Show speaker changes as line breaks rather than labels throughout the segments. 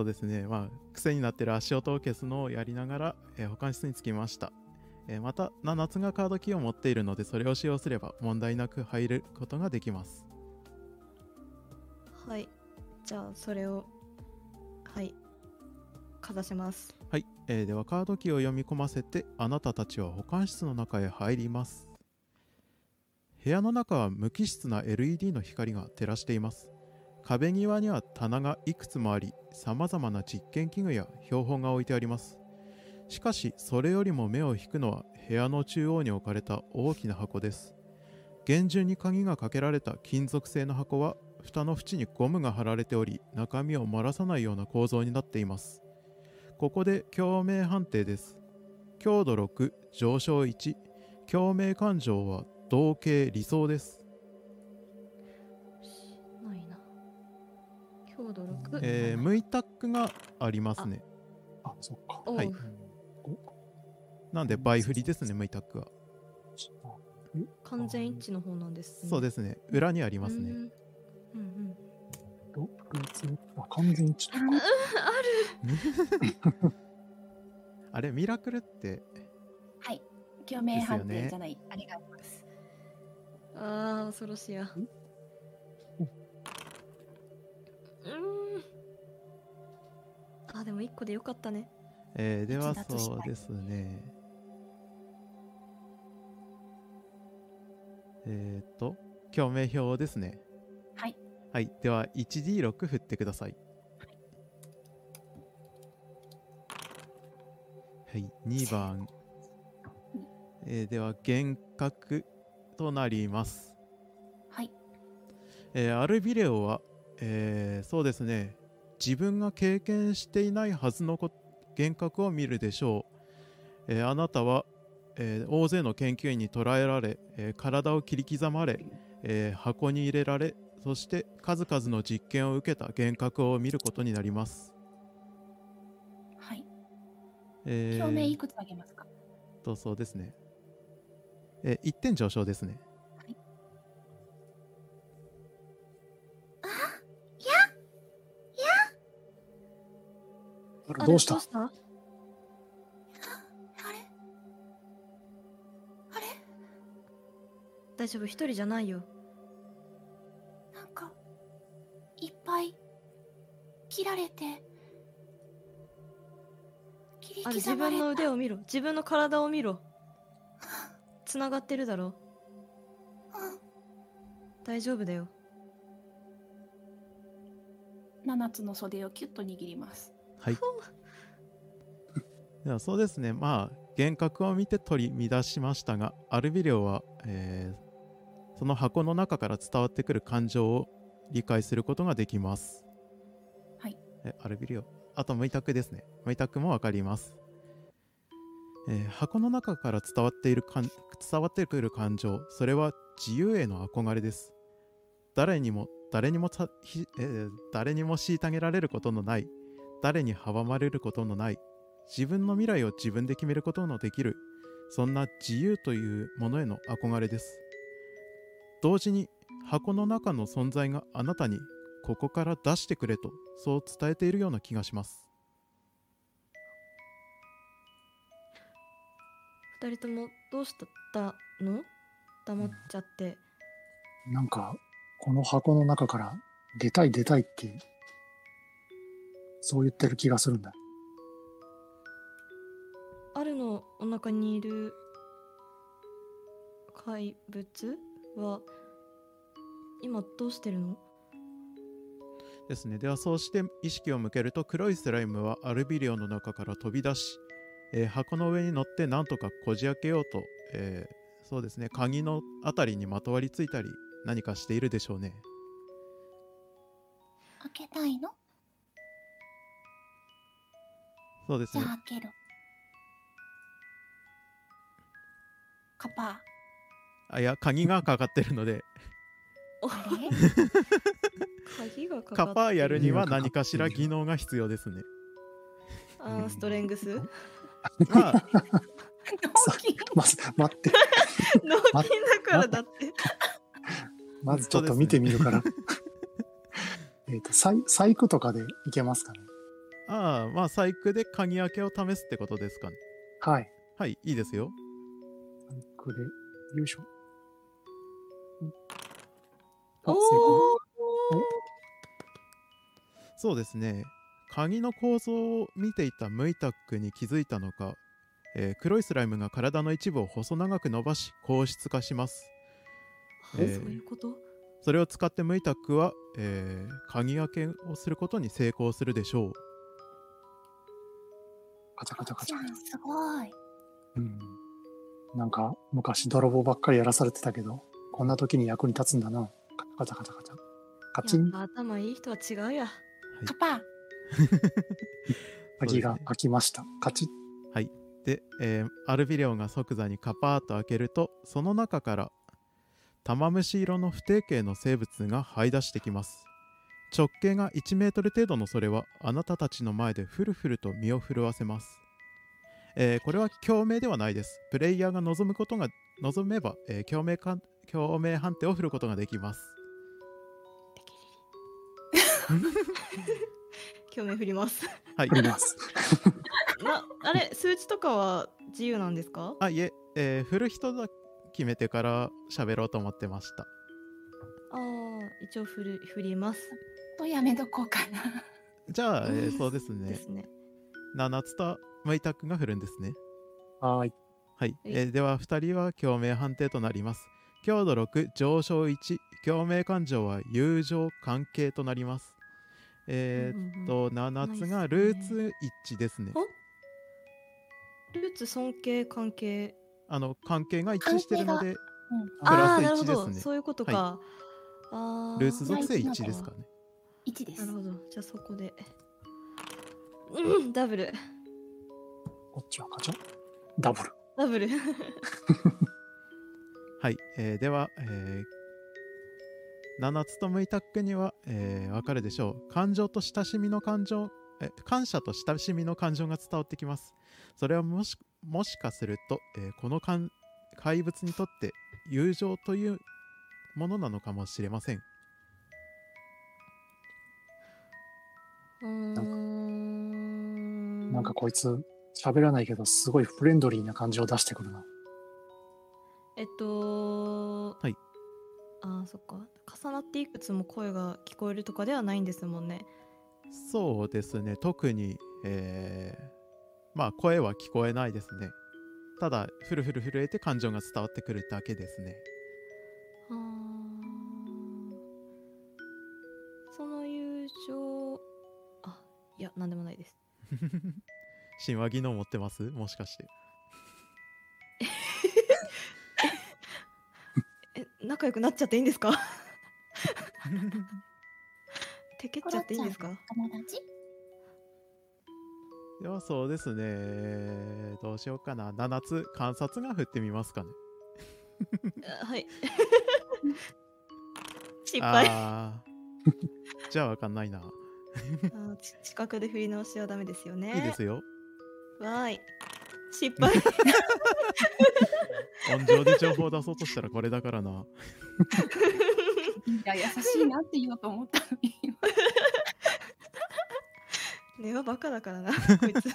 そうですね。まあ、癖になってる足音を消すのをやりながら、えー保管室に着きました。えーまた、七つがカードキーを持っているので、それを使用すれば問題なく入ることができます。
はいじゃあそれをはいかざします
はい、えーではカードキーを読み込ませてあなたたちは保管室の中へ入ります部屋の中は無機質な LED の光が照らしています壁際には棚がいくつもありさまざまな実験器具や標本が置いてありますしかしそれよりも目を引くのは部屋の中央に置かれた大きな箱です厳重に鍵がかけられた金属製の箱は蓋の縁にゴムが貼られており中身を漏らさないような構造になっていますここで共鳴判定です。強度6、上昇1、共鳴感情は同型理想です。
強度6、
えー、ムイタックがありますね。
あ、そっか。
はいなんで倍振りですね、ムイタックは。
完全一致の方なんです、
そうですね。裏にありますね。
うんうんうん
ど別あ完全一致
うん ある
あれ、ミラクルって、
はい。共鳴判定じゃない。ありがとうです。
あー恐ろしいやうんあでも1個でよかったね
えー、ではそうですね。えっ、ー、と、共鳴表ですね。
はい。
はい。では、1D6 振ってください。はい。2番。えーでは、幻覚となります。
はい。
えーアルビレオは、えーそうですね、自分が経験していないはずのこ幻覚を見るでしょう。えーあなたは、えー大勢の研究員に捕らえられ、えー体を切り刻まれ、えー箱に入れられ、そして数々の実験を受けた幻覚を見ることになります。
はい。
えー
共鳴いくつあげますか？
とそうですね。えー1点上昇ですね。
あれどうした？
あれ
あれ？あれ？
大丈夫？一人じゃないよ。
なんか、いっぱい切られて、切り
あれ自
刻まれた。
分の腕を見ろ。自分の体を見ろ。つながってるだろ。
うん。
大丈夫だよ。
7つの袖をキュッと握ります。
はい。ではそうですね、まあ、幻覚を見て取り乱しましたが、アルビレオは、えーその箱の中から伝わってくる感情を理解することができます。
はい。
えアルビレオ。あと、ムイタクですね。ムイタクもわかります。えー箱の中から伝わっているかん伝わってくる感情、それは自由への憧れです。誰にも、誰にもえー誰にも虐げられることのない誰に阻まれることのない自分の未来を自分で決めることのできるそんな自由というものへの憧れです。同時に箱の中の存在があなたにここから出してくれとそう伝えているような気がします。
二人ともどうしたの？黙っちゃって。
なんか、この箱の中から出たい出たいって、そう言ってる気がするんだ。
あるのお腹にいる怪物は今どうしてるの？
ですね。ではそうして意識を向けると黒いスライムはアルビリオの中から飛び出し、えー箱の上に乗ってなんとかこじ開けようと、えーそうですね。鍵のあたりにまとわりついたり何かしているでしょうね。
開けたいの？
そうですね。
じゃあ開ける。カパ
あいや鍵がかかってるので。
鍵がかかって
カパーやるには何かしら技能が必要ですね。
あーストレングス？
まあ
まず、待って。
脳筋だからだって。
まずちょっと見てみるから。えっと、細細工とかでいけますかね。
ああ、まあ、細工で鍵開けを試すってことですかね。
はい。
はい、いいですよ。
これ、よいしょ。あ、成功。
そうですね。鍵の構造を見ていたムイタックに気づいたのか、えー黒いスライムが体の一部を細長く伸ばし、硬質化します。
ー
えー
そういうこと？
それを使ってムイタックは、えー鍵開けをすることに成功するでしょう。
カチャカチャカチャカチャ。
すごい。
うん。なんか、昔泥棒ばっかりやらされてたけど、こんな時に役に立つんだな。カチャカチャカチャ。カチン
やっぱ頭いい人は違うや
パパ。
鍵が開きました。カチッ。
で、えーアルビレオが即座にカパーッと開けるとその中から玉虫色の不定形の生物が這い出してきます直径が1メートル程度のそれはあなたたちの前でフルフルと身を震わせます、えーこれは共鳴ではないです。プレイヤーが望むことが望めば、えー共鳴か共鳴判定を振ることができます。
興味振ります。
はい。
振ります。
なあれ数値とかは自由なんですか？
あいええー振る人だ決めてから喋ろうと思ってました。
ああ一応振る振ります
とやめとこうかな。
じゃあ、えー
うん。
そうです
で
ね
すね。
7つとムイタックが振るんですね。
はーい。
はい、えーでは2人は共鳴判定となります。強度6上昇1共鳴感情は友情関係となります。えーっ
うんうん
と7つがルーツ一致ですね。
お？ルーツ尊敬関係。
あの関係が一致してるので
うん。
プ
あ
ラス
あーなるほ
1ですね
ど。そういうことか、あー。
ルーツ属性1ですかね
一です。
なる。ほど。じゃあそこで。うんダブル。
こっちはカチャ。ダブル。
ダブル。
はい、えーでは、えー、7つとムイタックには、えーわかるでしょう。感情と親しみの感情え感謝と親しみの感情が伝わってきます。それはもしもしかすると、えーこのかん怪物にとって友情というものなのかもしれません
うーん。
なんかこいつ、喋らないけど、すごいフレンドリーな感じを出してくるな。
えっと
はい。
あーそっか。重なっていくつも声が聞こえるとかではないんですもんね。
そうですね。特に、えーまあ声は聞こえないですね。ただフルフル震えて感情が伝わってくるだけですね
やなんでもないです。
神話技能持ってます？もしかして。
え 仲良くなっちゃっていいんですか？てけっちゃっていいんですか？
友達？
ではそうですね。どうしようかな。7つ観察が振ってみますかね。
あはい。失敗。
じゃあわかんないな、
あ近くで振り直しはダメですよね。
いいですよ。
わーい。失敗。
音情で情報を出そうとしたらこれだからな。い
や優しいなって言おうと思ったのに。
根はバカだからなこいつ。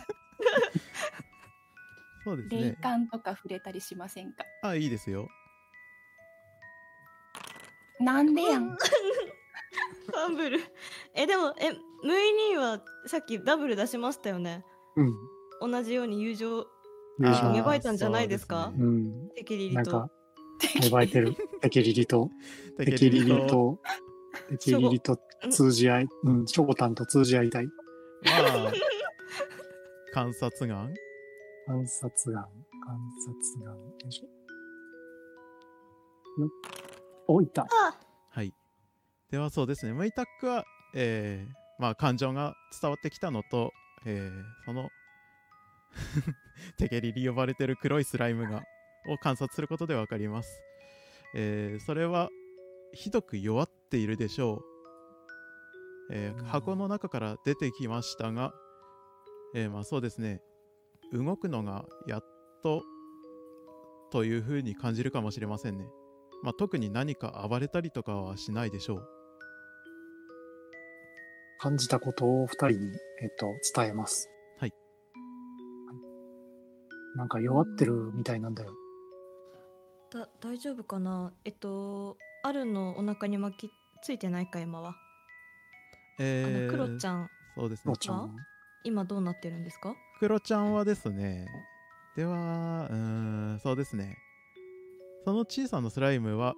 そうです
霊
ね
感とか触れたりしませんか？
あいいですよ。
なんでやん。
ファンブル。えでもえムイニーはさっきダブル出しましたよね
うん。
同じように友情芽生えたんじゃないですか？
そう
うん。
テキリリと
なんか、芽生えてる。テキリリと、
ね
テキリリと、テキリリと通じ合い、うん、ショコタンと通じ合いたい。
まあ観察眼？
観察眼、観察眼。よいしょ。お、いった。
あ
はい。ではそうですね、ムイタックは、えーまあ感情が伝わってきたのと、えーその テケリリ呼ばれてる黒いスライムがを観察することでわかります。えーそれはひどく弱っているでしょう。えー
うん
箱の中から出てきましたが、えーまあそうですね、動くのがやっとというふうに感じるかもしれませんね。まあ、特に何か暴れたりとかはしないでしょう。
感じたことを二人にえっと、伝えます。
はい。
なんか弱ってるみたいなんだよ。
だ大丈夫かな？えっとアルのお腹に巻きついてないか今は、あ
えー、
のクロちゃん
そうですね
ロちゃんは？
今どうなってるんですか？
クロちゃんはですねではうーんそうですねその小さなスライムは、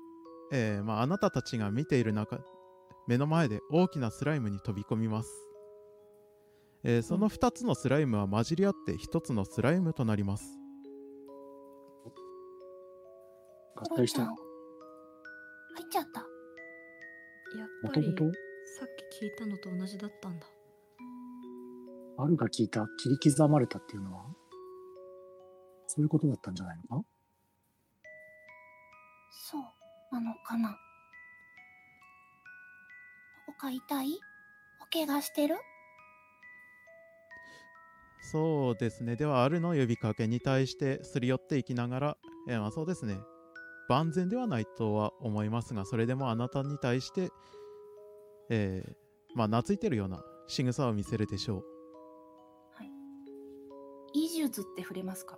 えーまあ、あなたたちが見ている中目の前で大きなスライムに飛び込みます、えーその2つのスライムは混じり合って1つのスライムとなります。
合体した。
クロちゃん。入っちゃった。
やっぱり
もともと、
さっき聞いたのと同じだったんだ。
アルが聞いた切り刻まれたっていうのは、そういうことだったんじゃないのか？
そうなのかな。か痛い？お怪我してる？
そうですね。ではあるの呼びかけに対してすり寄っていきながら、えーまあ、そうですね。万全ではないとは思いますがそれでもあなたに対して、えーまあ懐いてるような仕草を見せるでしょう。
医術って触れますか？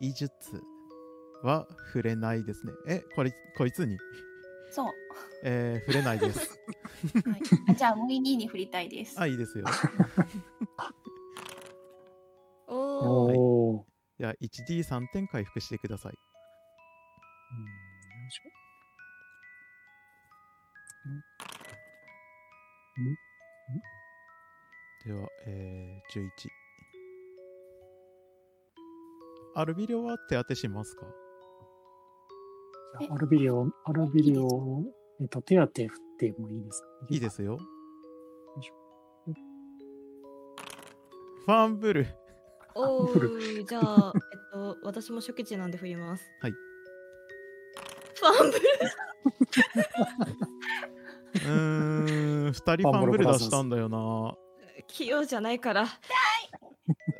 医術は触れないですね。えこれこいつに、
そう。
えー触れないです。
はい、あじゃあ、ムイニーに振りたいです。
あいいですよ。
おお
はい。
おー。
じゃあ 1D3 点回復してください。
うんよいしょ
では、えー、11アルビリオは手当てしますか？
アルビリオ、アルビリオ、えっと、手当て振ってもいいですか？
いいですよ。ファンブル。
お
フル。
ーじゃあえっと私も初期値なんで振ります。
はい。
ファンブル。
うーん、二人ファンブル出したんだよな。
器用じゃないから。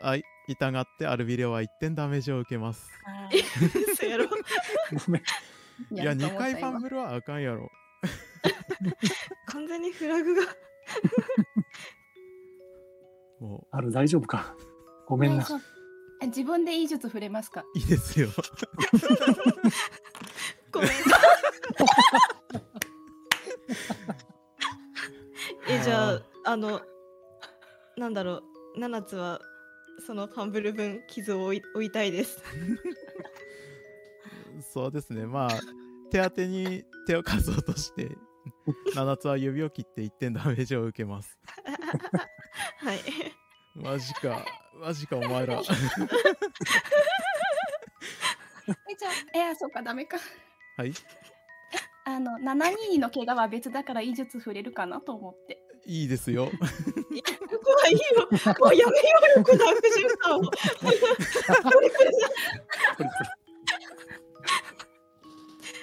はい、痛がってアルビレオは1点ダメージを受けます。
あ
嘘やろ。
ごめん。
いや、2回ファン
ブ
ブルはあかんやろ。
完全にフラグが。
も
ある、大丈夫か。ごめんな。
自分で医術触れますか？
う、いいですよ。
ごめん。えじゃああのなんだろう。7つはそのファンブル分傷を負い負いたいです
そうですね、まあ、手当てに手を貸そうとして、7つは指を切って1点ダメージを受けます。
はい
マジか、マジか、お前ら。
えじゃあ、えあ、そうか、ダメか。
はい、
あの、722の怪我は別だから医術触れるかなと思って。
いいですよ。
ここはいいよもうやめようよこの悪循環を これこれ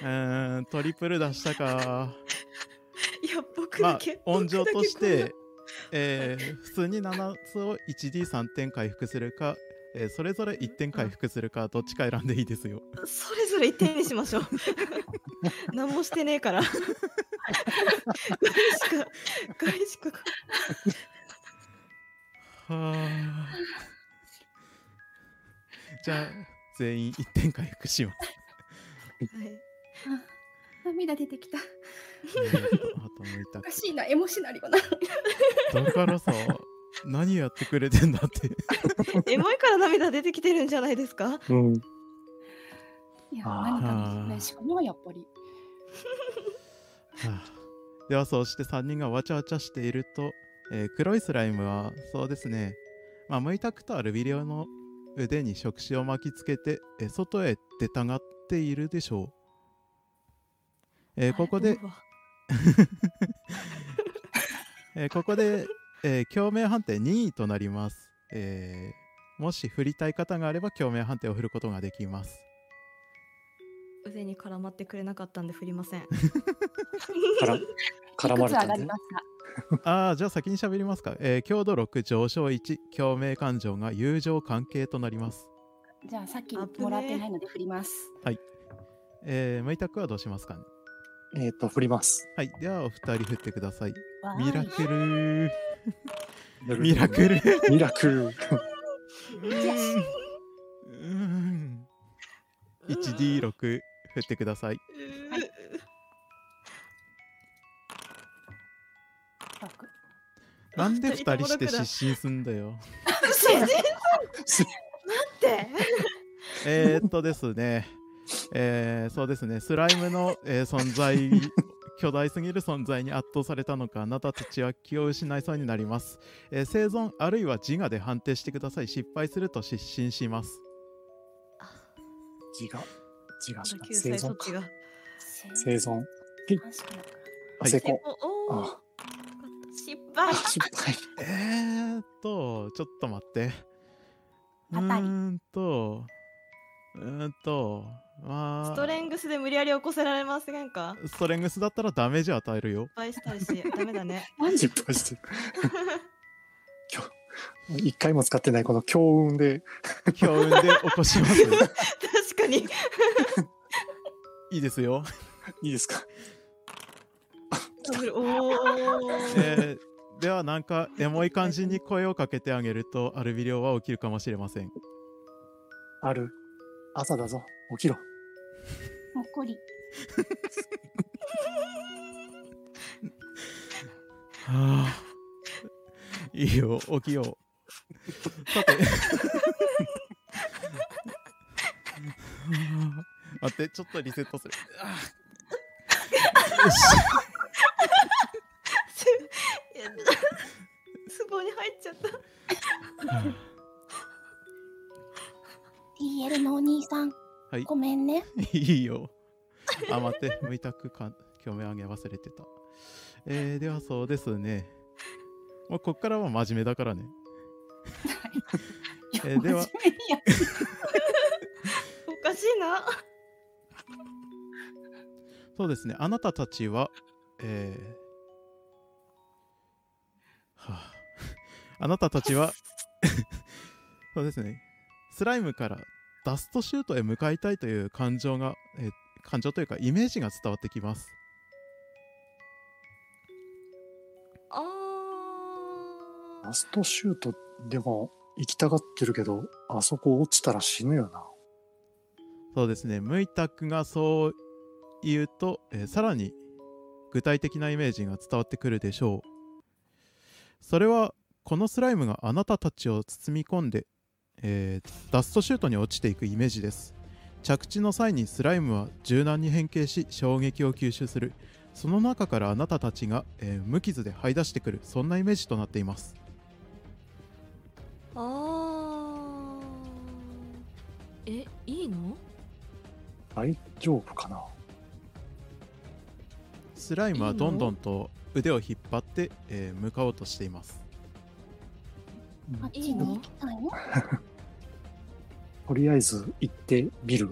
うーん、トリプル出したか。
いや僕
まあ
だけ、
温情として、えー普通に7つを 1D3 点回復するか、えーそれぞれ1点回復するか、どっちか選んでいいですよ。
それぞれ一点にしましょう 何もしてねえから外しか外しか
はあ。じゃあ、全員1点回復します。
はい
涙出てきた。
あともいた
おかしいな、エモシナリオな。
だからさ、何やってくれてんだって。
エモいから涙出てきてるんじゃないですか？
うん。
いや、何かのね、しかもやっぱり。
はあではそうして3人がわちゃわちゃしていると、えー黒いスライムはそうですね、まあ、ムイタクとアルビリオの腕に触手を巻きつけて、えー外へ出たがっているでしょう。えーここで えーここで、えー共鳴判定2位となります、えーもし振りたい方があれば共鳴判定を振ることができます。
腕に絡まってくれなかったんで振りません
絡まれたんで
がりますか
ああ、じゃあ先に喋りますか。えー強度6上昇1、共鳴感情が友情関係となります。
じゃあ、さっきもらってないので振ります。
えー、ムイタクはどうしますかね
えっと、振ります。
はい、ではお二人振ってください。ミラクル。ミラクル。
ミラクル。
うーんうーん 1D6 振ってください。
六
なんで2人して失神すんだよ。
主人公待って。
えーっとですね、えーそうですね、スライムの、えー存在、巨大すぎる存在に圧倒されたのか、あなたたちは気を失いそうになります。えー生存あるいは自我で判定してください。失敗すると失神します。
自我？自我しか？
救
生存か？生存。
はい
成功。あ
失敗
失敗。
えーっと、ちょっと待って。うんと、うーんと、まあ、
ストレングスで無理やり起こせられませんか？
ストレングスだったらダメージ与えるよ。
失敗したりしダメだね
失敗してる。今日、一回も使ってないこの強運で、
強運で起こします。
確かに
いいですよ。
いいですか？
おお
えーではなんかエモい感じに声をかけてあげるとアルビリオは起きるかもしれません
ある。朝だぞ。起きろ。
もっこり。
はあいいよ起きようさて待ってちょっとリセットするあよし
いやツボに入っちゃった
TL のお兄さん。
はい
ごめんね。
いいよ。あ、待って、無委託か、共鳴あげ忘れてた。えー、ではそうですね。もうこっからは真面目だからね。えーでは
真面目にや
おかしいな
そうですね。あなたたちは、えー、はあ、あなたたちは、そうですね。スライムからダストシュートへ向かいたいという感情が、えー感情というかイメージが伝わってきます。
あ
ラストシュートでも行きたがってるけど、あそこ落ちたら死ぬよな。
そうですね。ムイタクがそう言うと、えーさらに具体的なイメージが伝わってくるでしょう。それは、このスライムがあなたたちを包み込んで、えーダストシュートに落ちていくイメージです。着地の際にスライムは柔軟に変形し衝撃を吸収する。その中からあなたたちが、えー無傷で這い出してくる、そんなイメージとなっています。
ーあーえいいの？
大丈夫かな？
スライムはどんどんと腕を引っ張って、えー向かおうとしています。
あっちに行きたいの？
とりあえず行ってみる？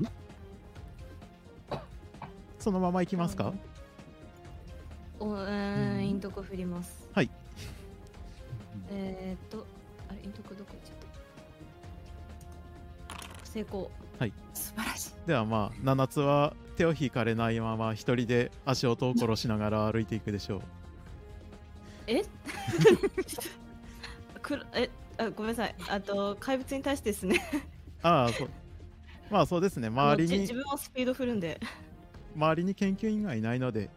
そのまま行きますか？
おうーん。イントコ振ります。
はい。
えー、っとあれイントコどこ行っちゃった？成功。
素晴らしい。
ではまあ7つは手を引かれないまま一人で足音を殺しながら歩いていくでしょう。
え？くるえ？あごめんなさい。あと怪物に対してですね。
ああそう。まあそうですね。周りに
自分もスピード振るんで。
周りに研究員がいないので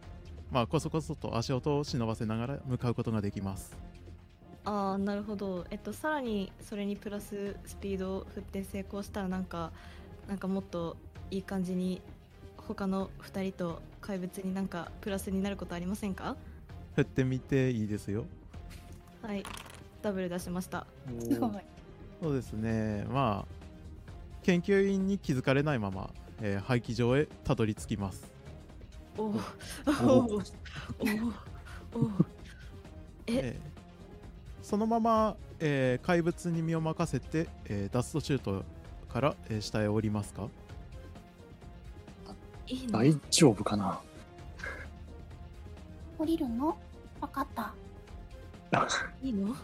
まあこそこそと足音を忍ばせながら向かうことができます。
ああなるほど。えっとさらにそれにプラススピードを振って成功したらなんかなんかもっといい感じに他の2人と怪物になんかプラスになることありませんか？
振ってみていいですよ。
はいダブル出しました。
すごい。
そうですね。まあ研究員に気づかれないまま、えー廃棄場へたどり着きます。
おおお
お
おおおえ？
えーそのまま、えー怪物に身を任せて、えーダストシュートから、えー下へ降りますか？
いいの
大丈夫かな？
降りるの？わかった。
いいの？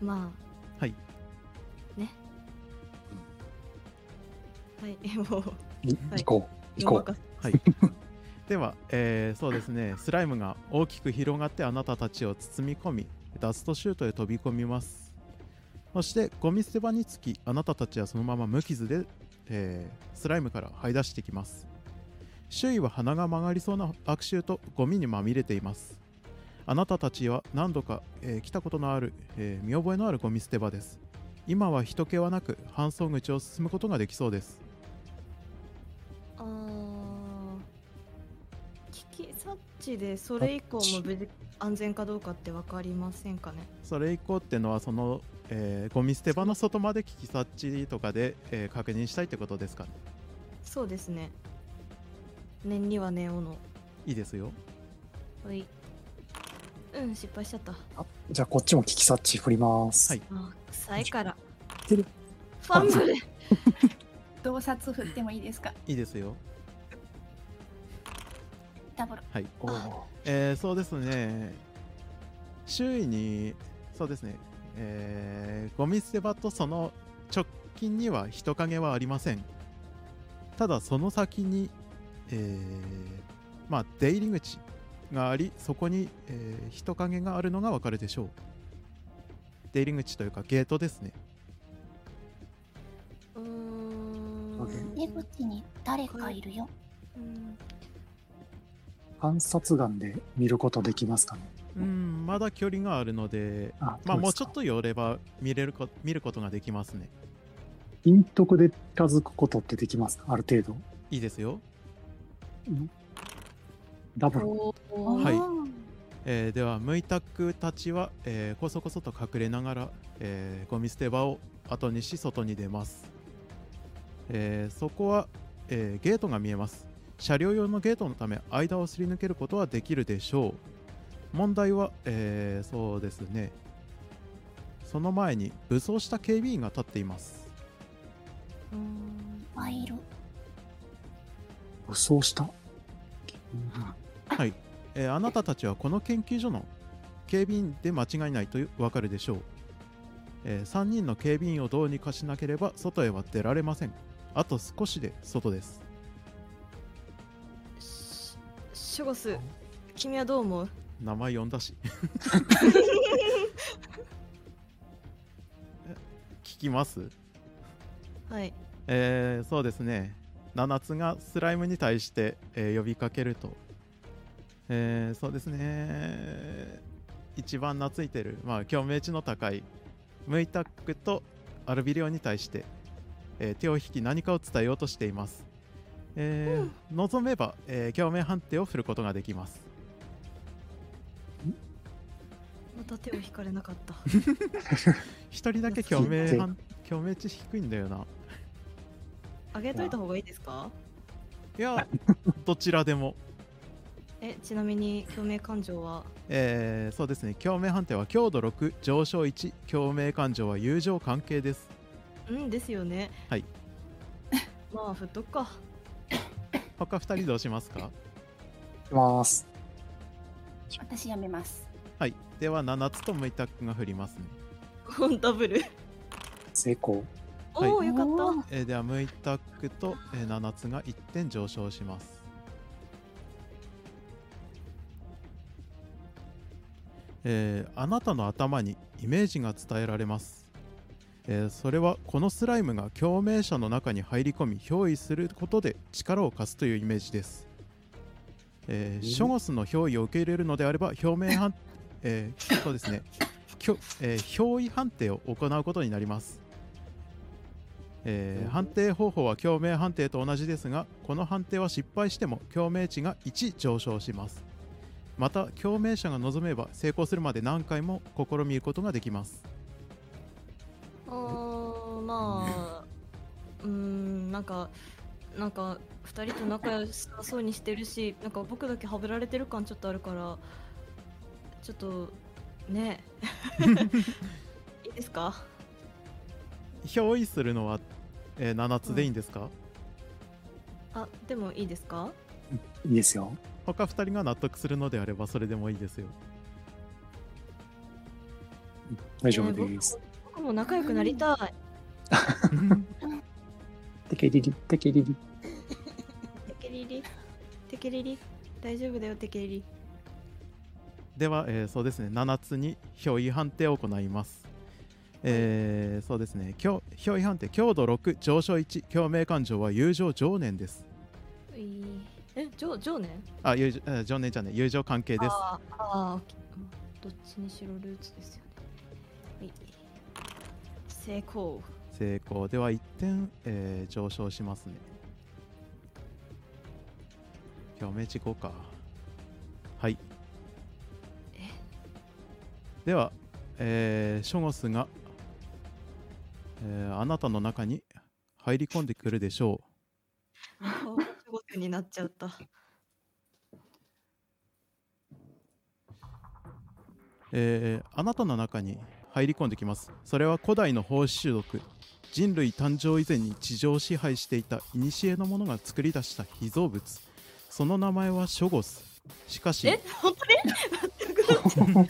まあ。
はい。
ね。はいもう。
い
はい。
行こう行こう。
はい。では、えーそうですね。スライムが大きく広がってあなたたちを包み込みダストシュートへ飛び込みます。そしてゴミ捨て場につきあなたたちはそのまま無傷で、えースライムから這い出してきます。周囲は鼻が曲がりそうな悪臭とゴミにまみれていますあなたたちは何度か、えー来たことのある、えー見覚えのあるゴミ捨て場です。今は人気はなく搬送口を進むことができそうです。
あー危機察知でそれ以降も無事安全かどうかって分かりませんかね？
それ以降ってのはその、えーゴミ捨て場の外まで危機察知とかで、えー確認したいってことですか？ね
そうですね。念には念をの。
いいですよ。
はいうん失敗しちゃった。
あじゃあこっちも危機察知振ります。
はい。
あ臭いから。
てる。
ファンブル。
洞察振ってもいいですか？
いいですよ。
ダブル。
はい。
おー。
えーそうですね。周囲にそうですね。えーゴミ捨て場とその直近には人影はありません。ただその先にえーまあ出入り口がありそこに、えー人影があるのがわかるでしょう。出入り口というかゲートですね。
うーん。
出口に誰かいるよ。
うん。
観察眼で見ることできますかね。
うんまだ距離があるので
あ
まあもうちょっ
と。
と寄れば見れるこ見ることができますね。
陰徳で近づくことってできますか？ある程度。
いいですよ
ダブル。
はい。えーではムイタクたちは、えーこそこそと隠れながら、えーゴミ捨て場を後にし外に出ます、えーそこは、えーゲートが見えます。車両用のゲートのため間をすり抜けることはできるでしょう。問題は、えーそうですね。その前に武装した警備員が立っています。
うーん。
あいる。
武装した。
はい、えーあなたたちはこの研究所の警備員で間違いないとわかるでしょう、え3人の警備員をどうにかしなければ外へは出られません。あと少しで外です。
シシュゴス君はどう思う？
名前呼んだし。え聞きます？
はい。
えーそうですね。七つがスライムに対して、えー呼びかけると、えーそうですね。一番懐いてる、まあ、共鳴値の高いムイタックとアルビリオに対して、えー手を引き何かを伝えようとしています、えー望めば、えー共鳴判定を振ることができます。
また手を引かれなかった。
一人だけ共鳴判共鳴値低いんだよな。
あげといた方がいいですか？
いやどちらでも
えちなみに共鳴感情は？
えーそうですね。共鳴判定は強度6上昇1共鳴感情は友情関係です。
うんですよね。
はい。
まあ振っとくか。
他2人どうしますか？
いきます。
私やめます。
はい。では7つとムイタックが振りますね、
ダブル。
成功。
はい
おおよかっ
おー
えーではムイタックと、えー7つが1点上昇しますえーあなたの頭にイメージが伝えられます、えーそれはこのスライムが共鳴者の中に入り込み憑依することで力を貸すというイメージです、えーショゴスの憑依を受け入れるのであれば表明判、えーそうですね。きょ、え憑依判定を行うことになります。えー判定方法は共鳴判定と同じですがこの判定は失敗しても共鳴値が1上昇します。また共鳴者が望めば成功するまで何回も試みることができます。
たあーまあうーんなんかなんか2人と仲良さそうにしてるしなんか僕だけはぶられてる感ちょっとあるからちょっとね。いいですか？
憑依するのは、えー7つでいいんですか、
あでもいいですか？
いいですよ。
他2人が納得するのであればそれでもいいですよ。
大丈夫です。
僕も仲良くなりたい。
テケリリ、テケリリ。
テケリリ。テケリリ。大丈夫だよテケリリ。
では、えーそうですね。7つに憑依判定を行います。えーそうですね。強憑依判定強度6上昇1共鳴感情は友情情念です。
ういえジョジョ
あ友情えー情念じゃね友情関係です。
あーあどっちにしろルーツですよね。はい。成功。
成功。では1点、えー上昇しますね。共鳴値5か。はい。では、えーショゴスが、えーあなたの中に入り込んでくるでしょう
になっちゃった。
えーあなたの中に入り込んできます。それは古代の胞子種族。人類誕生以前に地上を支配していた古の者が作り出した被造物。その名前はショゴス。しかし
え 本当に？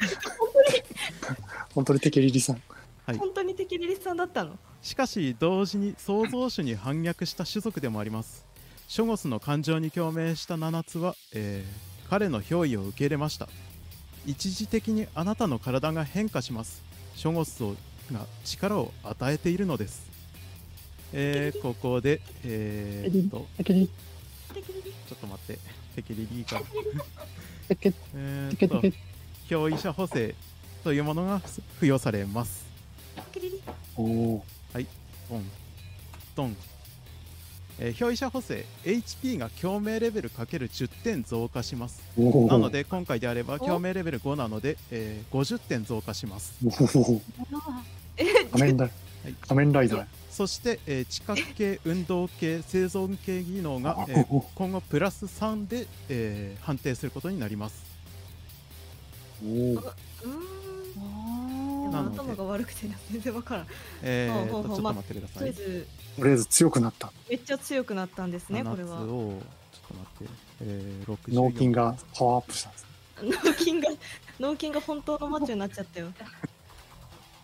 本当にテケリリさん。
はい。
本当にテケリリさんだったの？
しかし同時に創造主に反逆した種族でもありますショゴスの感情に共鳴した7つは、えー彼の憑依を受け入れました。一時的にあなたの体が変化します。ショゴスをが力を与えているのです。えーここでえーっとちょっと待ってテキリリーか。えーっと。憑依者補正というものが付与されます。
おお。
ドンドン、えー憑依者補正 HP が共鳴レベル ×10 点増加します。
おお。
なので今回であれば共鳴レベル5なので、えー50点増加します。
仮面ライ
はい。
仮面ライダー。
そして、えー知覚系運動系生存系技能が、えー
お
今後プラス3で、えー判定することになります。
お。
うーん。で
なので。
も頭が悪くて全然わからん。
えー
ほうほうほう。
とちょっと待ってください。
とりあえず
とりあえず強くなった。
めっちゃ強くなったんですねこれ
7つ
は。
をちょっと待って、えー、64
脳筋がパワーアップしたんです。
脳筋が脳筋が本当のマッチョになっちゃったよ。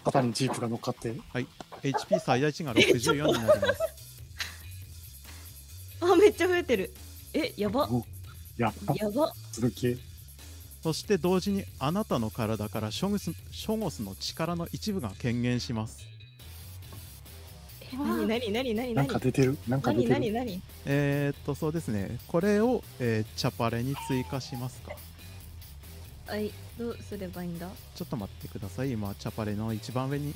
肩にジープが乗っかって。
HP 最大値が64になります。
あめっちゃ増えてる。えやば。
おや。
やば。
する系。
そして同時にあなたの体からショゴスショゴスの力の一部が権限します。
え何何何何？
なんか
何
出てる？なんか出
何
てる？
何何？
えー、っと、そうですね。これを、えーチャパレに追加しますか？
はいどうすればいいんだ？
ちょっと待ってください。今、チャパレの一番上に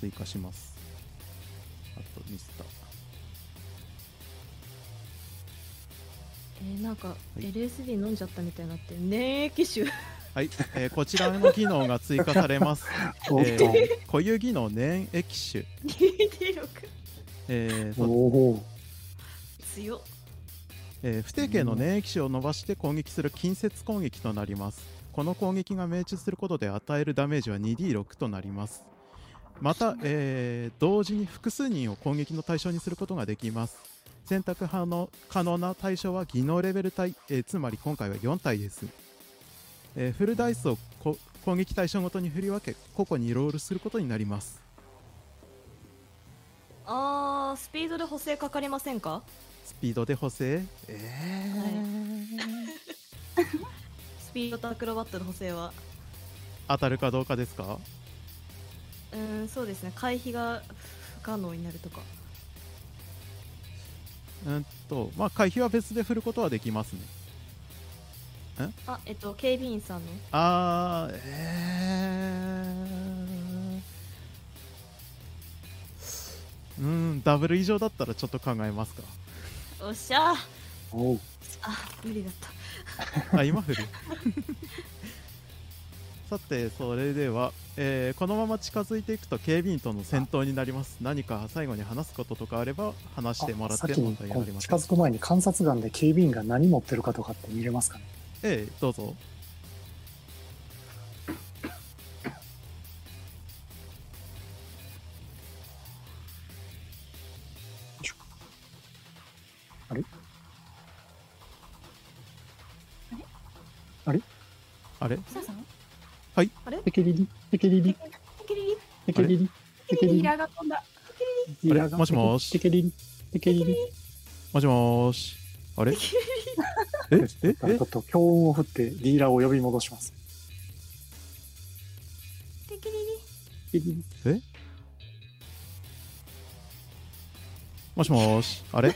追加します。あと、ミスター。
えー、なんか
い
LSD 飲んじゃったみたいになってる粘液臭
はい、えーこちらの技能が追加されます。え
と。
ー固有技能粘液種。
DD6
えーそ
おお。
強っ
えー不定形の粘液種を伸ばして攻撃する近接攻撃となりますこの攻撃が命中することで与えるダメージは 2D6 となりますまた、えー同時に複数人を攻撃の対象にすることができます選択派の可能な対象は技能レベル帯、えーつまり今回は4体です、えーフルダイスをこ攻撃対象ごとに振り分け個々にロールすることになります。
あースピードで補正かかりませんか？
スピードで補正？えー。
スピードとアクロバットの補正は？
当たるかどうかですか？
うーんそうですね。回避が不可能になるとか
うんとまあ回避は別で振ることはできますね。
あえっと警備員さんの？
あーえー、うんダブル以上だったらちょっと考えますか。
おっしゃ。ー
おう。
あ無理だった。
あ今振る？さてそれでは、えーこのまま近づいていくと警備員との戦闘になります。何か最後に話すこととか？あれば話してもらって問題ありませ
近づく前に観察眼で警備員が何持ってるかとかって見れますかね？
ええどうぞ。あれ？
ヒサさん
テケリリ、テケリリ、
キリリ。
テケリリ、テケリリ、
ヒラが飛んだ。
リラが
もしもし？
テケリリ、テケリリ、
もしもーし？あれ？え？え？え？
ちょっと強運を振ってディーラーを呼び戻します。
適宜
え？もしもーし？あれ？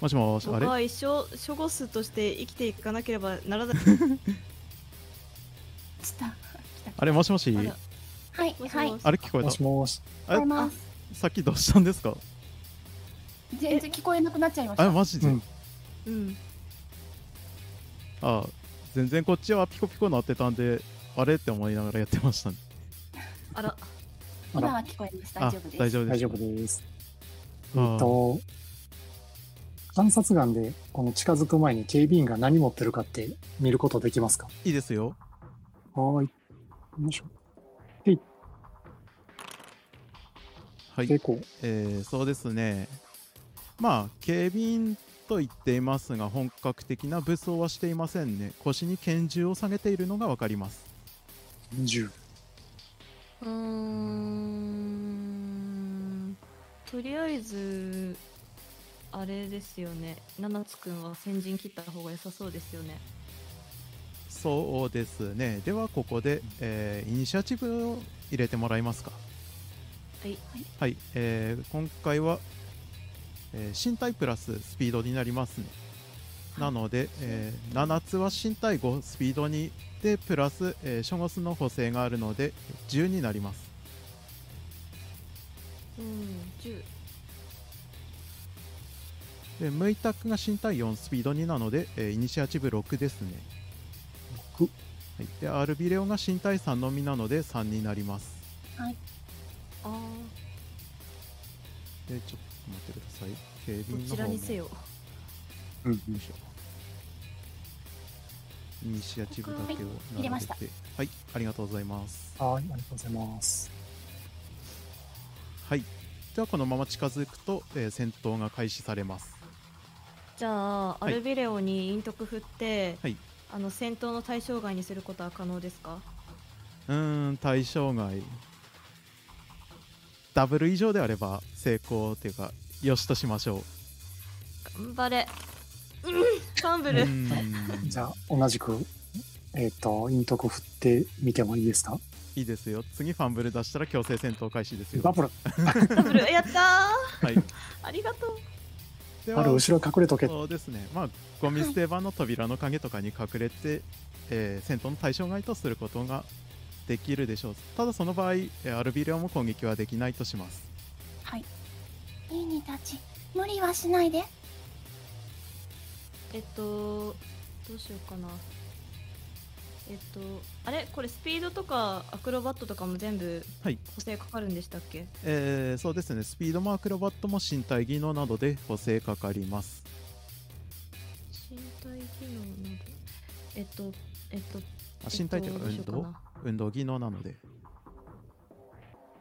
もしもーし？あれ？
僕は一生守護スとして生きていかなければならない。
来た。来た。
あれもしもし？
はい、はい。
あれ聞こえ
もしもし。
たあ
聞こえます。
さっきどうしたんですか？
全然聞こえなくなっちゃいました。
あマジで、
うん
うん。
あ全然こっちはピコピコなってたんであれって思いながらやってましたね
あら、
今は聞こえます。大
あ
丈夫です。
大丈夫です
大丈夫です。えっと、観察眼でこの近づく前に警備員が何持ってるかって見ることできますか？
いいですよ
はーい。よいしょ。
はい
結構、
えーそうですねまあ警備員と言っていますが本格的な武装はしていませんね腰に拳銃を下げているのが分かります
10。
うーん。とりあえず、あれですよね。七津くんは先陣切った方が良さそうですよね。
そうですねではここで、えーイニシアチブを入れてもらえますか
はい。
はい、えー今回は、えー身体プラススピードになりますね。なので、えー7つは身体5スピードにでプラス、えー、ショゴスの補正があるので10になります。
うん、十。
でムイタックが身体4スピード2なので、えーイニシアチブ6ですね。
6。
はい、でアルビレオが身体3のみなので3になります。
あ
でちょっと待ってください。警
あ、
備員の方も
どちらにせよ。
うんうん
よいしょイニシアチブだけを
はい入れました
並べてはい、ありがとうございます。
はい、ありがとうございます。
はい。ではこのまま近づくと、えー戦闘が開始されます。
じゃあ、
はい
アルビレオに陰徳振って、
はい
あの戦闘の対象外にすることは可能ですか？
うーん、対象外。ダブル以上であれば成功というか、よしとしましょ
頑張れ。うん、ファンブ
う。う
ル。
じゃあ、同じく、えっ、と、陰徳振ってみてもいいですか？
いいですよ。次ファンブル出したら強制戦闘開始ですよ。
バブル、
ダブル、やった
はい。
ー ありがとう。
で
バブル、後ろ隠れとけ。
そうですね。まあ、ゴミ捨て場の扉の影とかに隠れて、えー戦闘の対象外とすることができるでしょう。ただその場合、えーアルビレオも攻撃はできないとします。
はい。
ニーニーたち無理はしないで
えっと、どうしようかな。えっと、あれ？これスピードとかアクロバットとかも全部
はい。
補正かかるんでしたっけ？
えーそうですね。スピードもアクロバットも身体技能などで補正かかります。
身体機能など？えっと、えっと、
あ身体というか運動、運動技能なので。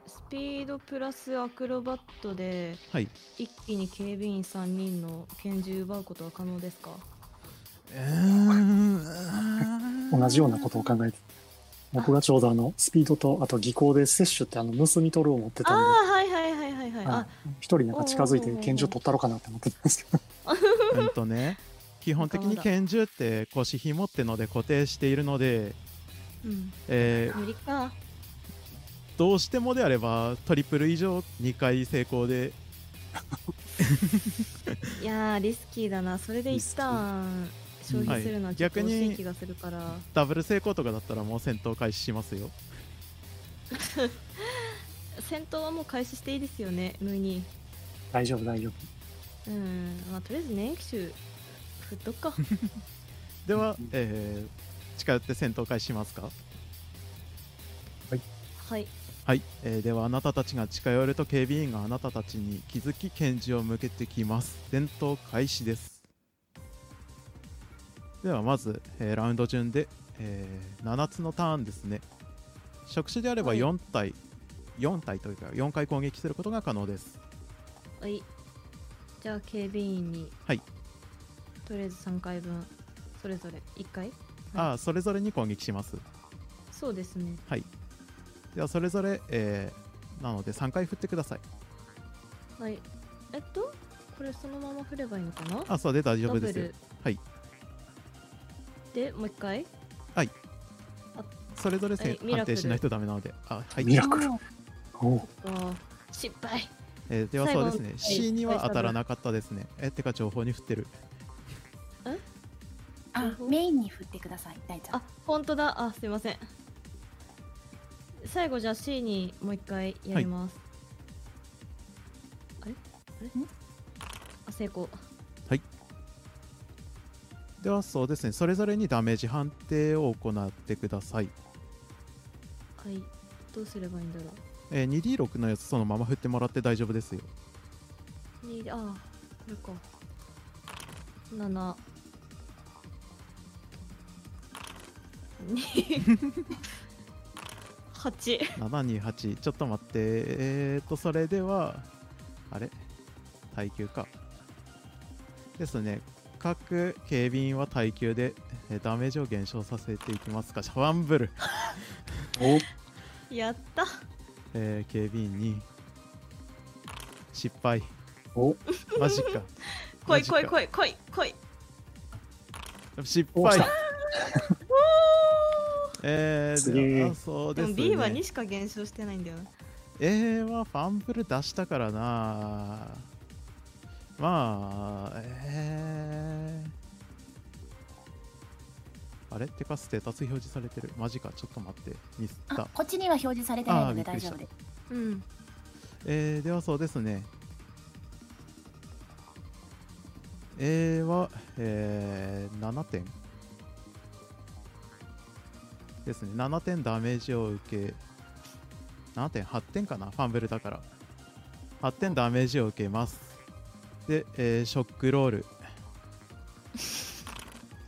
スピードプラスアクロバットで
はい。
一気に警備員3人の拳銃奪うことは可能ですか？
同じようなことを考えて。僕がちょうどあの、スピードと、あと技巧で摂取ってあの、盗み取るを持ってたんで、
はいはいはいはいはい。
はい
あ
一人なんか近づいて拳銃取ったろかなって思ってたんですけど。
うんとね、基本的に拳銃って腰紐ってので固定しているので、
うん。
えー
無理か。
どうしてもであればトリプル以上2回成功で
いやーリスキーだな。それで一旦消費するのはちょっと
はい逆に
惜しい気がするから。
ダブル成功とかだったらもう戦闘開始しますよ
戦闘はもう開始していいですよね、無に。
大丈夫、大丈夫。
うん。まあとりあえず年季種振っとくか。
では、えー近寄って戦闘開始しますか？
はい。
はい、えーではあなたたちが近寄ると警備員があなたたちに気づき拳銃を向けてきます戦闘開始ですではまず、えーラウンド順で、えー7つのターンですね。触手であれば
はい。
4体、4体というか4回攻撃することが可能です。
はい。じゃあ警備員に。
はい。
とりあえず3回分、それぞれ1回？
ああそれぞれに攻撃します。
そうですね。
はい。ではそれぞれ、えーなので3回振ってください。
はい。えっと、これそのまま振ればいいのかな？
あそうで大丈夫ですはい
でもう一回。
それぞれせ
はい
判定しないとダメなので。あはい。
ミラクル。
おー
お
失敗。
えーでは
最後
そうですね、
はい。
C には
はい
当たらなかったですね。えてか情報に振ってる。
あメインに振ってください。大ちゃん
あ本当だ。あすいません。最後じゃあ C にもう一回やります、あれ？あれ？
ん？
あ成功
ではそうですね、それぞれにダメージ判定を行ってください。
はい。どうすればいいんだろ
えー 2D6 のやつそのまま振ってもらって大丈夫ですよ。
うにあーこれか。7 8
728、ちょっと待って、えーと、それでは、あれ？耐久か。ですね、各警備員は耐久で、えーダメージを減少させていきますか？ファンブル、
お
やった
えー警備員に失敗。
お
マジか。
来い来い
い。
来い来い来い
失敗。えー、ではそう
でも
ですね。
B は2しか減少してないんだよな
A はファンブル出したからなまあえー、あれ？てかステータス表示されてる。マジか。ちょっと待って。ミスった。
あこっちには表示されてないので大丈夫です。
うん。
えー、ではそうですね。A は、えー、7点。ですね。7点ダメージを受け。7点？8点かな？ファンブルだから。8点ダメージを受けますで、えーショックロール。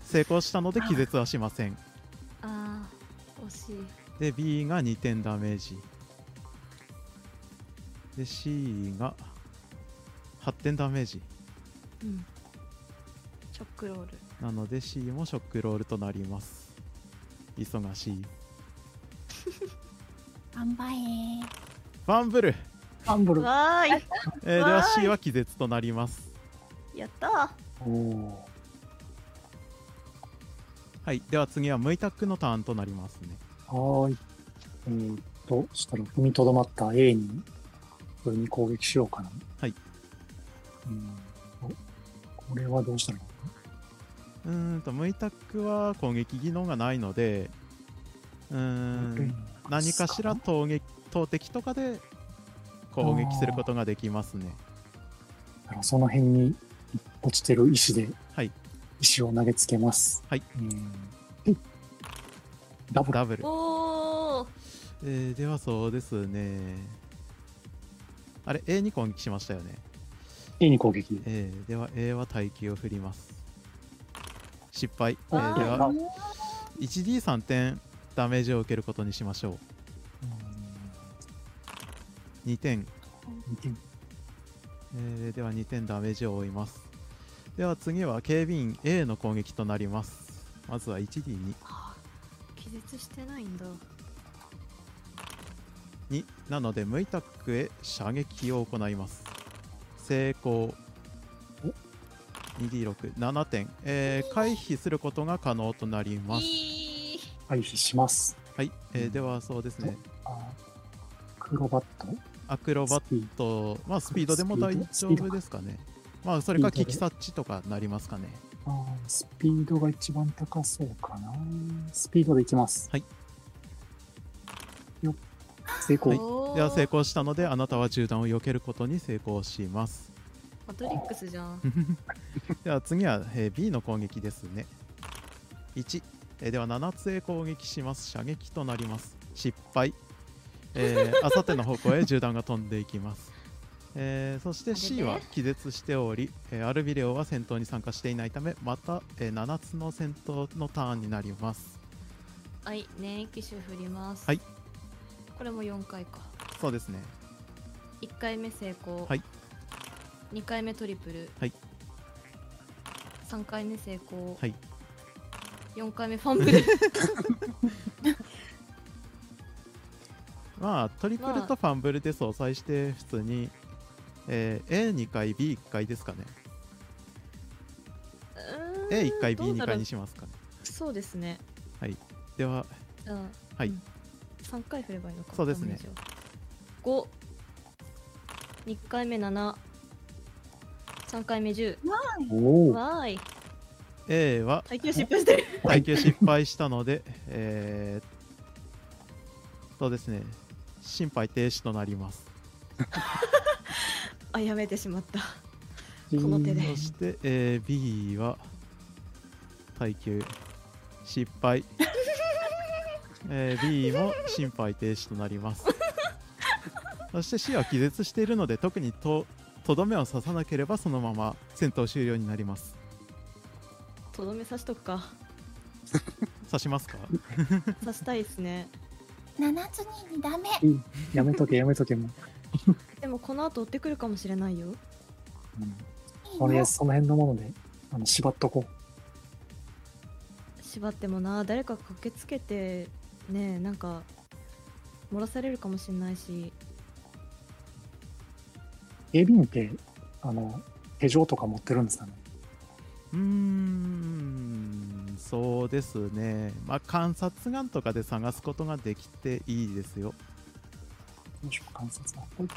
成功したので気絶はしません。
あー惜しい。
で B が2点ダメージ。で C が8点ダメージ。
うん。ショックロール。
なので C もショックロールとなります。忙しい。
頑張れ。
ファンブル、
ファンブル。
わーい
えーでは C は気絶となります
やった
はいでは次はムイタックのターンとなりますね
ー。はーい。えーっと、そしたら踏みとどまった A に、それに攻撃しようかな。
はい。
うんおこれはどうしたらいいの？
うーんとムイタックは攻撃技能がないのでうーん何かしら投撃投擲とかで攻撃することができますね。
その辺に落ちてる石で
はい。
石を投げつけます。
はい。
うん。ダブル。
ダブル、えーではそうですね。あれ A に攻撃しましたよね。
A に攻撃。
えーでは A は耐久を振ります。失敗、え
あ
ー。では
あ
1D3 点ダメージを受けることにしましょう2点、
二点
えーでは2点ダメージを負います。では次は警備員 A の攻撃となります。まずは 1D2
あー気絶してないんだ。
2なのでムイタックへ射撃を行います。成功。2D67 点、えー回避することが可能となります。
回避します。
はい、えーではそうですね。
あクロバット？
アクロバットまあスピードでも大丈夫ですかね。まあそれかキキサッチとかなりますかね。
あースピードが一番高そうかな。スピードでいきます。
はい。
よっ。成功。
はい。では成功したのであなたは銃弾を避けることに成功します。
マトリックスじゃん。
では次は、えー B の攻撃ですね。1、えーでは7つへ攻撃します。射撃となります。失敗えーあさっての方向へ銃弾が飛んでいきます。えーそして C
で
は気絶しており、えーアルビレオは戦闘に参加していないためまた、えー7つの戦闘のターンになります。
はい粘液種振ります。
はい。
これも4回か。
そうですね。
1回目成功。
はい。
2回目トリプル。
はい。
3回目成功。
はい。
4回目ファンブル
まあトリプルとファンブルで相殺して普通にえー A2 回 B1 回ですかね。
うーん
A1 回
どう
B2
だろう
回にしますかね。
そうですね。
では
じゃあ
はい。
うん、3回振ればいいのか。
そうですね。
ダメージを52回目73回目10
おお。
わーい。
A は
耐久失敗してる。
耐久失敗したので、えー、そうですね心肺停止となります。
あやめてしまった。
こ
この手で。
そして、えー B は耐久失敗、えー B も心肺停止となります。そして C は気絶しているので特にととどめを刺さなければそのまま戦闘終了になります。
とどめ刺しとくか。
刺しますか？
刺したいですね
七つににダメ
やめとけやめとけもう。
でもこの後追ってくるかもしれないよ。
うん。
いいの
とりあえずその辺のものであの縛っとこ
縛ってもな。誰か駆けつけてねえなんか漏らされるかもしれないし。
う。警備員ってあの手錠とか持ってるんですかね？
うーんそうですねまあ観察眼とかで探すことができていいですよ
よいしょ観察だ。ほい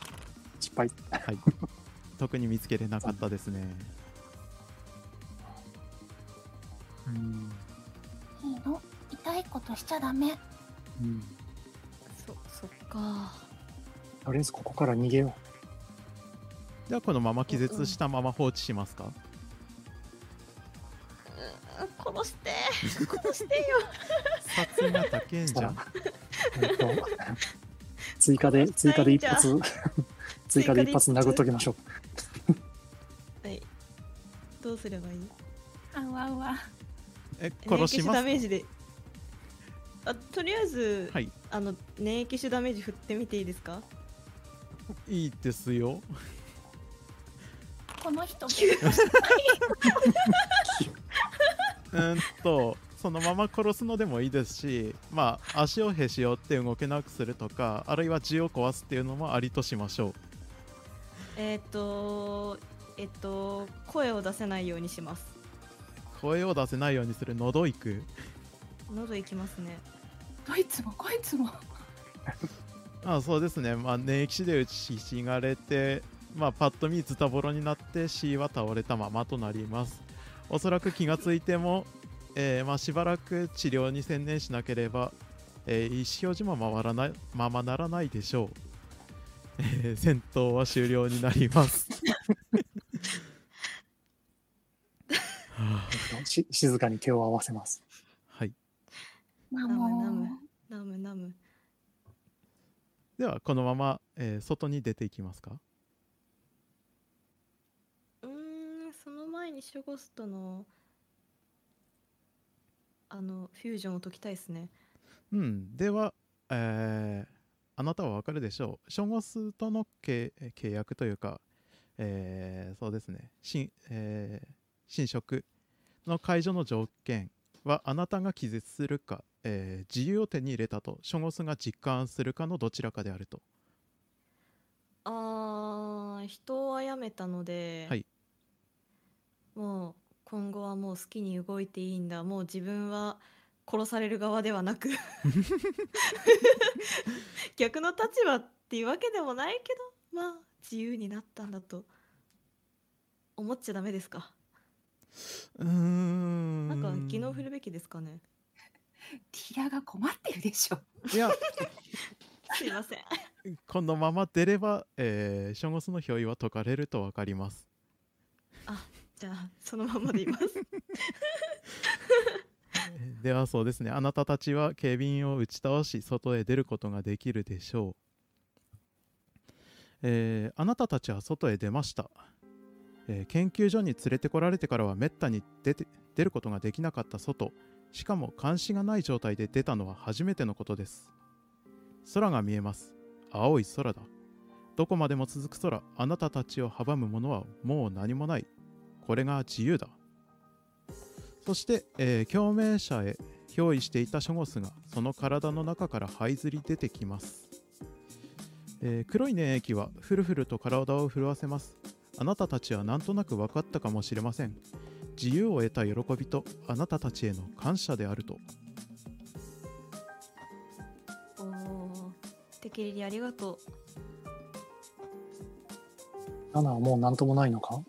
失敗。
はい特に見つけれなかったですね
うん。
いいの痛いことしちゃダメ
うん。
そそっか
とりあえずここから逃げよ
ではこのまま気絶したまま放置しますか？
うん殺して。殺してよ。
殺が高えん
う。
じゃん。
追加で、追加で一発、追加で一発殴っときましょう。
はい。どうすればいい？
あうわうわ。
え殺します？
ダメージで。あとりあえず、
はい。
あの粘液種ダメージ振ってみていいですか？
いいですよ。
この人。
うーんとそのまま殺すのでもいいですしまあ足をへし折って動けなくするとかあるいは字を壊すっていうのもありとしましょう。
えっ、とえっと声を出せないようにします。
声を出せないようにする。喉いく？
喉いきますね。
どいつもこいつも。
あそうですね、まあ、粘液死で打ちひしがれて、まあ、パッと見ズタボロになって C は倒れたままとなりますおそらく気がついても、えーまあ、しばらく治療に専念しなければ、えー意思表示も回らないままならないでしょう、えー戦闘は終了になります。はあ
し静かに手を合わせます。
はい。
まあ
ナム。ナ
も
ムナムナム。
ではこのまま、えー外に出ていきますか
うーんその前にシュゴスとのあのフュージョンを解きたいですね。
うん、では、えーあなたはわかるでしょう。ショゴスとの契契約というか、えーそうですね、新,、えー新職の解除の条件は、あなたが気絶するか、えー自由を手に入れたと、ショゴスが実感するかのどちらかであると。
あー人を殺めたので、
はい
もう今後はもう好きに動いていいんだもう自分は殺される側ではなく 逆の立場っていうわけでもないけどまあ自由になったんだと思っちゃダメですか？
うーん。
なんか技能振るべきですかね？
ティラが困ってるでしょ。
いや、
すいません
このまま出れば、えーショゴスの憑依は解かれるとわかります。
じゃあそのままでいます。
ではそうですね。あなたたちは警備員を打ち倒し外へ出ることができるでしょう、えーあなたたちは外へ出ました、えー研究所に連れてこられてからはめったに出て出ることができなかった外。しかも監視がない状態で出たのは初めてのことです。空が見えます。青い空だ。どこまでも続く空。あなたたちを阻むものはもう何もない。これが自由だ。そして、えー共鳴者へ憑依していたショゴスがその体の中から這いずり出てきます、えー黒い粘液はフルフルと体を震わせます。あなたたちはなんとなく分かったかもしれません。自由を得た喜びとあなたたちへの感謝であると。
おおテケリリありがと
ナナはもうなんともないのか？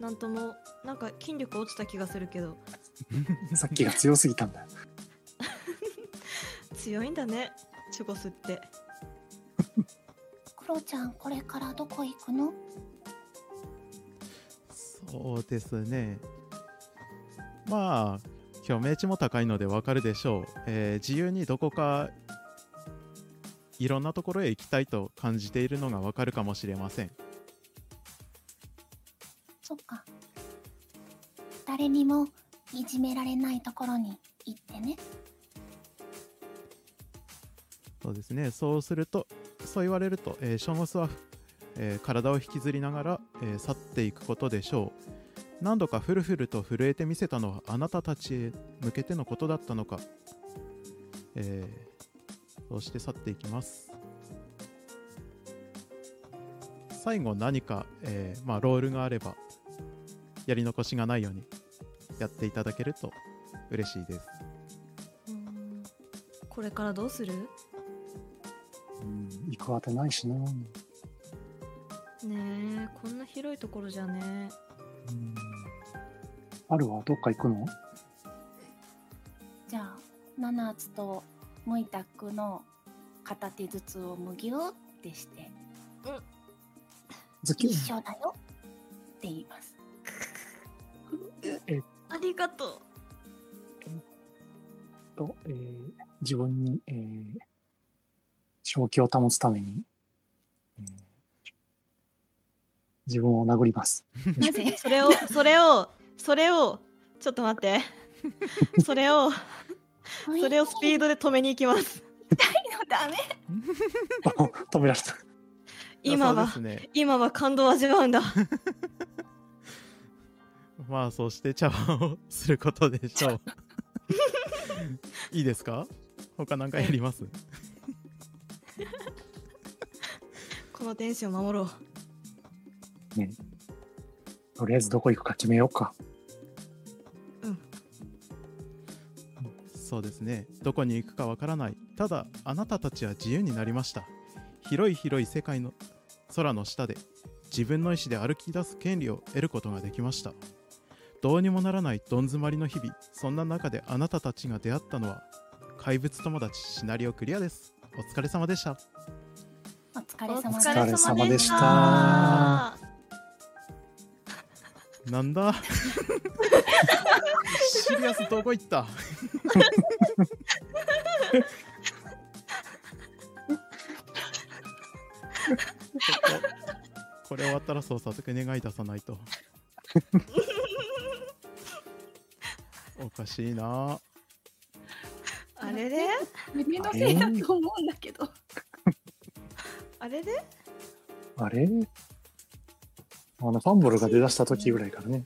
なんともなんか筋力落ちた気がするけど。
さっきが強すぎたんだ。よ。
強いんだねチョコスって。
クロちゃんこれからどこ行くの？
そうですね。まあ共鳴値も高いのでわかるでしょう、えー自由にどこかいろんなところへ行きたいと感じているのがわかるかもしれません
誰にもいじめられないところに行ってね。
そうですね。そうするとそう言われると、えーショーモスは、えー体を引きずりながら、えー去っていくことでしょう。何度かフルフルと震えてみせたのはあなたたちへ向けてのことだったのか、えーそうして去っていきます。最後何か、えーまあ、ロールがあればやり残しがないように。やっていただけると嬉しいです。
これからどうする？
うん、行くあてないしな。うん、
ねえこんな広いところじゃね。
あるはどっか行くの？
じゃあナナツとモイタクの片手ずつをむぎゅーってして
ズキュン。
一緒だよ
って言います
ありがとう。
と、えー自分に、えー正気を保つために、えー自分を殴ります。
なぜ
それをそれをそれをちょっと待って。それをそれをスピードで止めに行きます。
ダメ。
止められた。
今は、
ね。
今は感動を味わうんだ
まあそして茶碗をすることでしょう。いいですか？他何かやります？
この天使を守ろう。
ね、とりあえずどこ行くか決めようか。
そうですね。どこに行くかわからない。ただあなたたちは自由になりました。広い広い世界の空の下で自分の意思で歩き出す権利を得ることができましたどうにもならないどん詰まりの日々そんな中であなたたちが出会ったのは怪物友達シナリオクリアです。お疲れ様でした。
お疲れ
お
様
でした。
なんだ？シリアスどこ行った？これ終わったらそう早速願い出さないとおかしいな。
あれれ？
夢のせいだと思うんだけど。
あれれ
あれ？あの、ファンボルが出だした時ぐらいからね。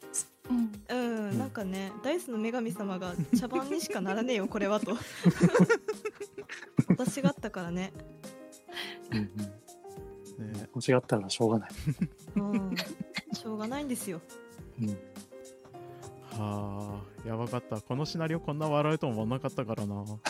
うん。
うん、なんかねダイスの女神様が茶番にしかならねえよこれはと。私があったからね。
うんうん。
ね
間違ったらしょうがない。
うん。しょうがないんですよ。
うん。
はあやばかった。このシナリオこんな笑うと思わなかったからな。
コ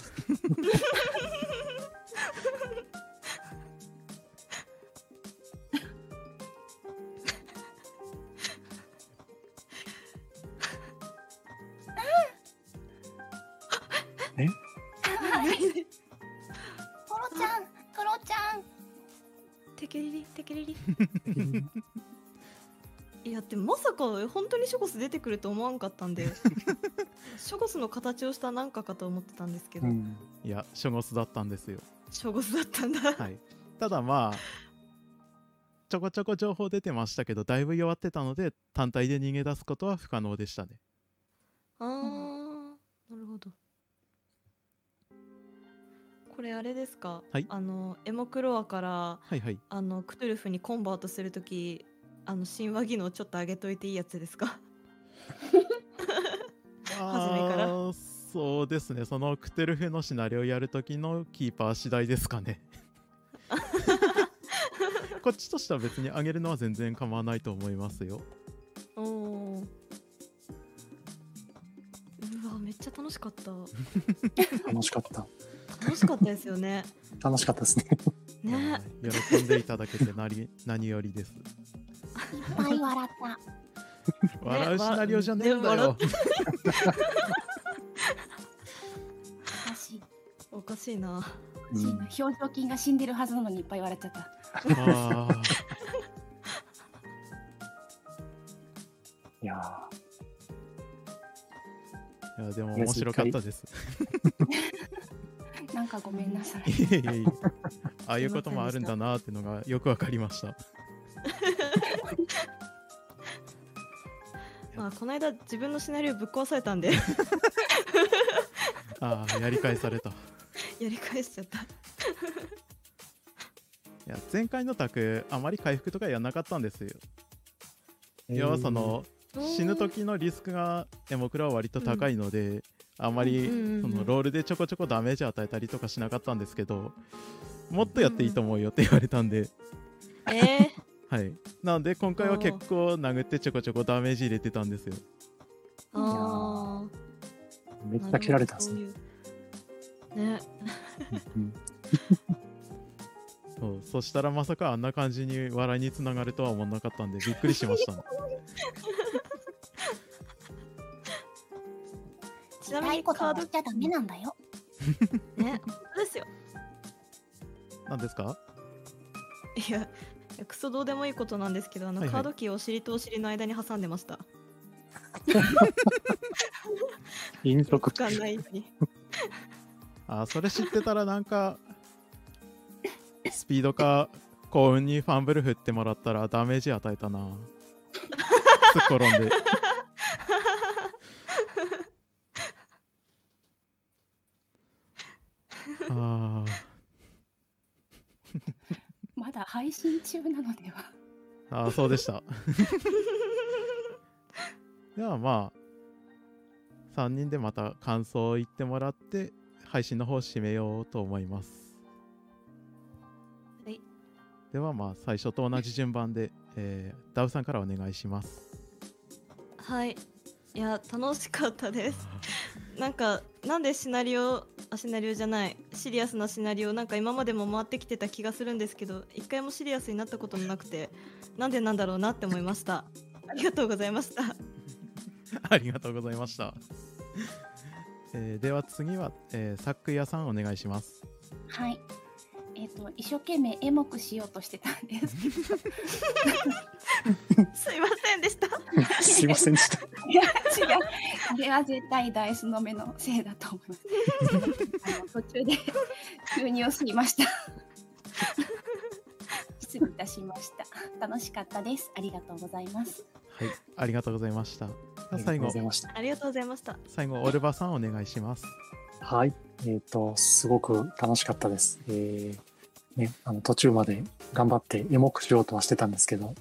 ロちゃんクロちゃん。
テケリリテケリリ いやでもまさか本当にショゴス出てくると思わんかったんで ショゴスの形をしたなんかかと思ってたんですけど、
うん。
いやショゴスだったんですよ。
ショゴスだったんだ、
はい。ただまあちょこちょこ情報出てましたけどだいぶ弱ってたので単体で逃げ出すことは不可能でしたね。
あーなるほど。これあれですか、
はい。
あのエモクロアから
はいはい。
あのクトゥルフにコンバートするときあの神話技能ちょっと上げといていいやつですか？初めから。
そうですね。そのクテルフのシナリオやるときのキーパー次第ですかね。こっちとしては別に上げるのは全然構わないと思いますよ。
おおー。うわめっちゃ楽しかった。
楽しかった。
楽しかったですよね。
楽しかったですね。
ね。
喜んでいただけて何何よりです
いっぱい笑った。
笑うシナリオじゃねえんだよ。
笑っ
私、
おかしいな。
うん
表情筋が死んでるはずなのにいっぱい笑っちゃった。
いや
いやでも面白かったです。
なんかごめんなさい。
ああいうこともあるんだなっていうのがよくわかりました
まあこの間自分のシナリオぶっ壊されたんで。
ああやり返された。い
やり返しちゃった。
や前回のタクあまり回復とかやんなかったんですよ。
ー
要はそ、の死ぬ時のリスクがエモクラは割と高いので、あんまり
うんうんうん
そのロールでちょこちょこダメージ与えたりとかしなかったんですけどもっとやっていいと思うよって言われたんで、
え
はい。なので今回は結構殴ってちょこちょこダメージ入れてたんですよ。
ー、あ
めっ
あ
ちゃ切られたんですね。
ね。
うん
そうそしたらまさかあんな感じに笑いにつながるとは思わなかったんでびっくりしました。ね
ちなみにカード
はしちゃダメなんだよ。
ねですよ。
何ですか？
いやクソどうでもいいことなんですけどあの、
はいはい。
カードキーをお尻とお尻の間に挟んでました。
飲食
使わない
あそれ知ってたらなんかスピードか幸運にファンブル振ってもらったらダメージ与えたな。すっ転んで。あ
まだ配信中なのでは。
ーあーそうでした。ではまあ3人でまた感想を言ってもらって配信の方を締めようと思います。
はい。
ではまあ最初と同じ順番で、えーダウさんからお願いします。
はい。いや楽しかったです なんかなんでシナリオあシナリオじゃないシリアスなシナリオなんか今までも回ってきてた気がするんですけど一回もシリアスになったこともなくてなんでなんだろうなって思いました。ありがとうございました。
ありがとうございました、えーでは次は、えー、サック屋さんお願いします。
はい。えっ、と一生懸命エモくしようとしてたんです。けど、
すいませんでした。
すいませんでした。
違う。あれは絶対ダイスの目のせいだと思います。あの途中で急にを過ぎました。失礼いたしました。楽しかったです。ありがとうございます。
はいありがとうございました
ありがとう
最後
ございました。
ありがとうございました
最後オルバさんお願いします
はい。えっ、と、すごく楽しかったです。えーね、あの途中まで頑張ってエモくしようとはしてたんですけど、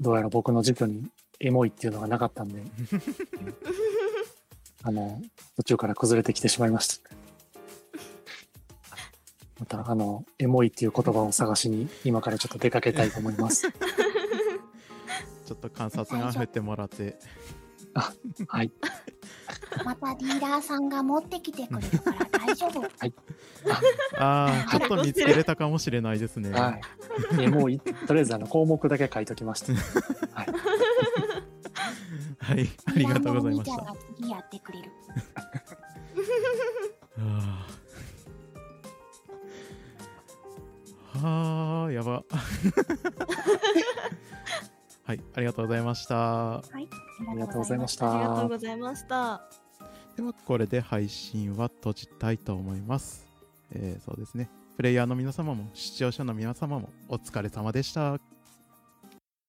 どうやら僕の辞書にエモいっていうのがなかったんで、あの、途中から崩れてきてしまいました。また、あの、エモいっていう言葉を探しに、今からちょっと出かけたいと思います。
ちょっと観察が振ってもらって
はい。
またディーラーさんが持ってきてくれるから大丈夫。
ああ ちょっと見つけれたかもしれないですね
はい。エモい、とりあえずあの項目だけ書いときました。はい。
はい、ありがとうございました。
ディーラーのお兄ちゃんが次やってくれる。
は あ、はあ、やば。はい、ありがとうございました。
はい。
ありがとうございまし。
ありがと
た
う。ございました
では、これで配信は閉じたいと思います。えーそうですね。プレイヤーの皆様も視聴者の皆様もお疲れ様でした。